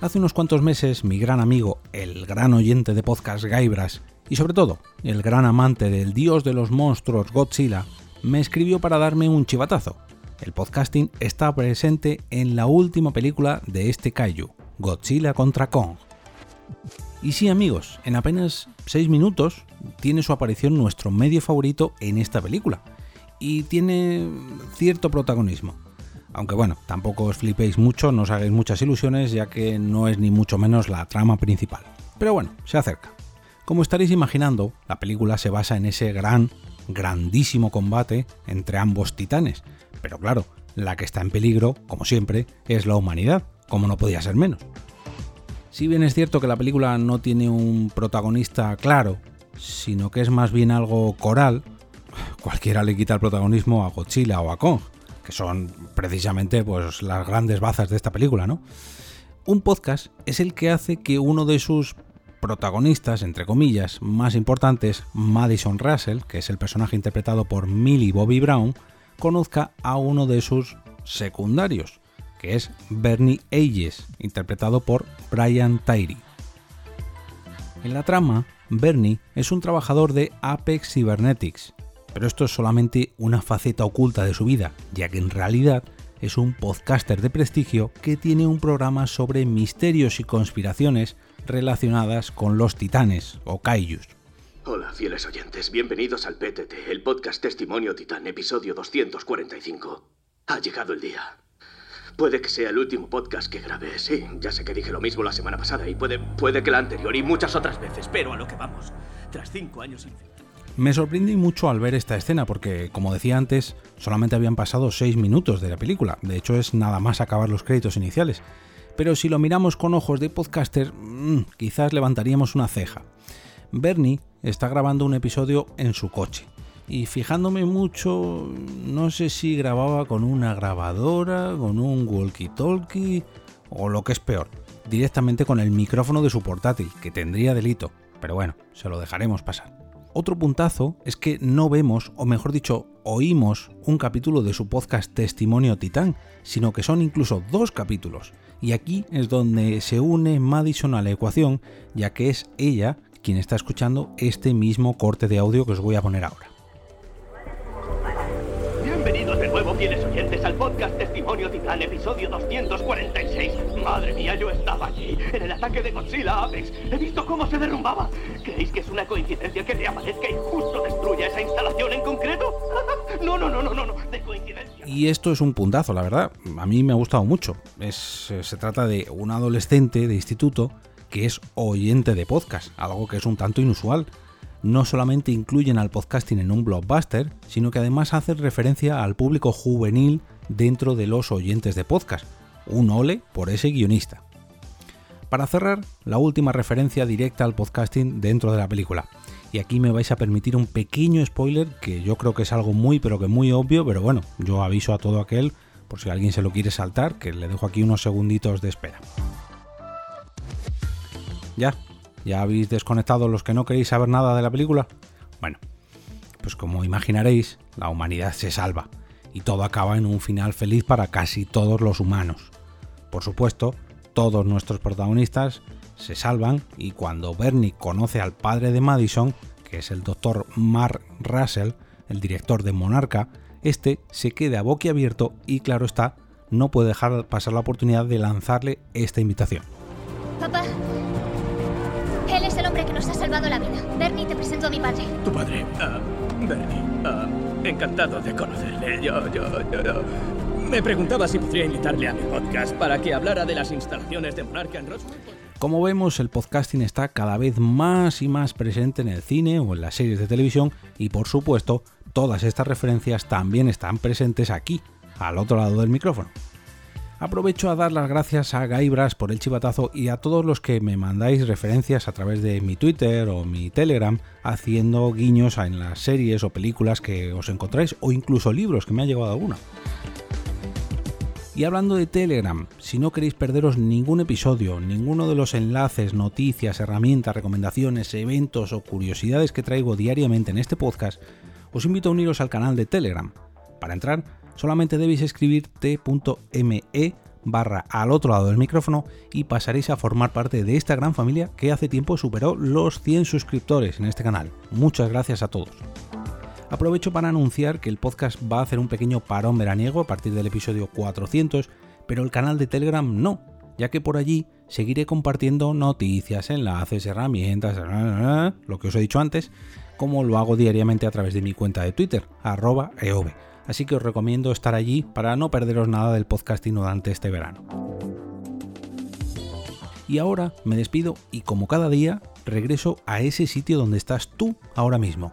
Hace unos cuantos meses mi gran amigo, el gran oyente de podcast Gaibras y sobre todo el gran amante del dios de los monstruos Godzilla, me escribió para darme un chivatazo. El podcasting está presente en la última película de este kaiju, Godzilla contra Kong. Y sí amigos, en apenas 6 minutos tiene su aparición nuestro medio favorito en esta película, y tiene cierto protagonismo. Aunque bueno, tampoco os flipéis mucho, no os hagáis muchas ilusiones, ya que no es ni mucho menos la trama principal. Pero bueno, se acerca. Como estaréis imaginando, la película se basa en ese gran, grandísimo combate entre ambos titanes. Pero claro, la que está en peligro, como siempre, es la humanidad, como no podía ser menos. Si bien es cierto que la película no tiene un protagonista claro, sino que es más bien algo coral, cualquiera le quita el protagonismo a Godzilla o a Kong, que son precisamente pues, las grandes bazas de esta película, ¿no? Un podcast es el que hace que uno de sus protagonistas, entre comillas, más importantes, Madison Russell, que es el personaje interpretado por Millie Bobby Brown, conozca a uno de sus secundarios, que es Bernie Ages, interpretado por Brian Tyree. En la trama, Bernie es un trabajador de Apex Cybernetics, pero esto es solamente una faceta oculta de su vida, ya que en realidad es un podcaster de prestigio que tiene un programa sobre misterios y conspiraciones relacionadas con los titanes o kaijus. Hola, fieles oyentes, bienvenidos al PTT, el podcast Testimonio Titán, episodio 245. Ha llegado el día. Puede que sea el último podcast que grabé, sí, ya sé que dije lo mismo la semana pasada y puede, puede que la anterior y muchas otras veces, pero a lo que vamos. Tras cinco años sin... Me sorprendí mucho al ver esta escena porque, como decía antes, solamente habían pasado 6 minutos de la película, de hecho es nada más acabar los créditos iniciales. Pero si lo miramos con ojos de podcaster, mmm, quizás levantaríamos una ceja. Bernie está grabando un episodio en su coche, y fijándome mucho, no sé si grababa con una grabadora, con un walkie-talkie o lo que es peor, directamente con el micrófono de su portátil, que tendría delito, pero bueno, se lo dejaremos pasar. Otro puntazo es que no vemos, o mejor dicho, oímos un capítulo de su podcast Testimonio Titán, sino que son incluso dos capítulos. Y aquí es donde se une Madison a la ecuación, ya que es ella quien está escuchando este mismo corte de audio que os voy a poner ahora. Bienvenidos de nuevo, fieles oyentes, al podcast Testimonio Titán, episodio 246. Yo estaba allí, en el ataque de Godzilla Apex. He visto cómo se derrumbaba. ¿Creéis que es una coincidencia que reaparezca y justo destruya esa instalación en concreto? Y esto es un puntazo, la verdad. A mí me ha gustado mucho. Es, se trata de un adolescente de instituto que es oyente de podcast, algo que es un tanto inusual no solamente incluyen al podcasting en un blockbuster, sino que además hacen referencia al público juvenil dentro de los oyentes de podcast. Un ole por ese guionista. Para cerrar, la última referencia directa al podcasting dentro de la película. Y aquí me vais a permitir un pequeño spoiler que yo creo que es algo muy pero que muy obvio, pero bueno, yo aviso a todo aquel por si alguien se lo quiere saltar, que le dejo aquí unos segunditos de espera. Ya, ¿Ya habéis desconectado los que no queréis saber nada de la película? Bueno, pues como imaginaréis, la humanidad se salva y todo acaba en un final feliz para casi todos los humanos. Por supuesto, todos nuestros protagonistas se salvan y cuando Bernie conoce al padre de Madison, que es el doctor Mark Russell, el director de Monarca, este se queda boquiabierto y claro está, no puede dejar pasar la oportunidad de lanzarle esta invitación. Papá, él es el hombre que nos ha salvado la vida. Bernie, te presento a mi padre. Tu padre, ah, Bernie, ah, encantado de conocerle. Yo, yo, yo, yo, Me preguntaba si podría invitarle a mi podcast para que hablara de las instalaciones de Monarca en Roswell. Como vemos, el podcasting está cada vez más y más presente en el cine o en las series de televisión y por supuesto, todas estas referencias también están presentes aquí, al otro lado del micrófono. Aprovecho a dar las gracias a Gaibras por el chivatazo y a todos los que me mandáis referencias a través de mi Twitter o mi Telegram haciendo guiños en las series o películas que os encontráis o incluso libros que me ha llegado alguna. Y hablando de Telegram, si no queréis perderos ningún episodio, ninguno de los enlaces, noticias, herramientas, recomendaciones, eventos o curiosidades que traigo diariamente en este podcast, os invito a uniros al canal de Telegram. Para entrar, solamente debéis escribir t.me barra al otro lado del micrófono y pasaréis a formar parte de esta gran familia que hace tiempo superó los 100 suscriptores en este canal. Muchas gracias a todos. Aprovecho para anunciar que el podcast va a hacer un pequeño parón veraniego a partir del episodio 400, pero el canal de Telegram no, ya que por allí seguiré compartiendo noticias, enlaces, herramientas, lo que os he dicho antes, como lo hago diariamente a través de mi cuenta de Twitter, arroba eove así que os recomiendo estar allí para no perderos nada del podcasting durante este verano. Y ahora me despido y como cada día regreso a ese sitio donde estás tú ahora mismo,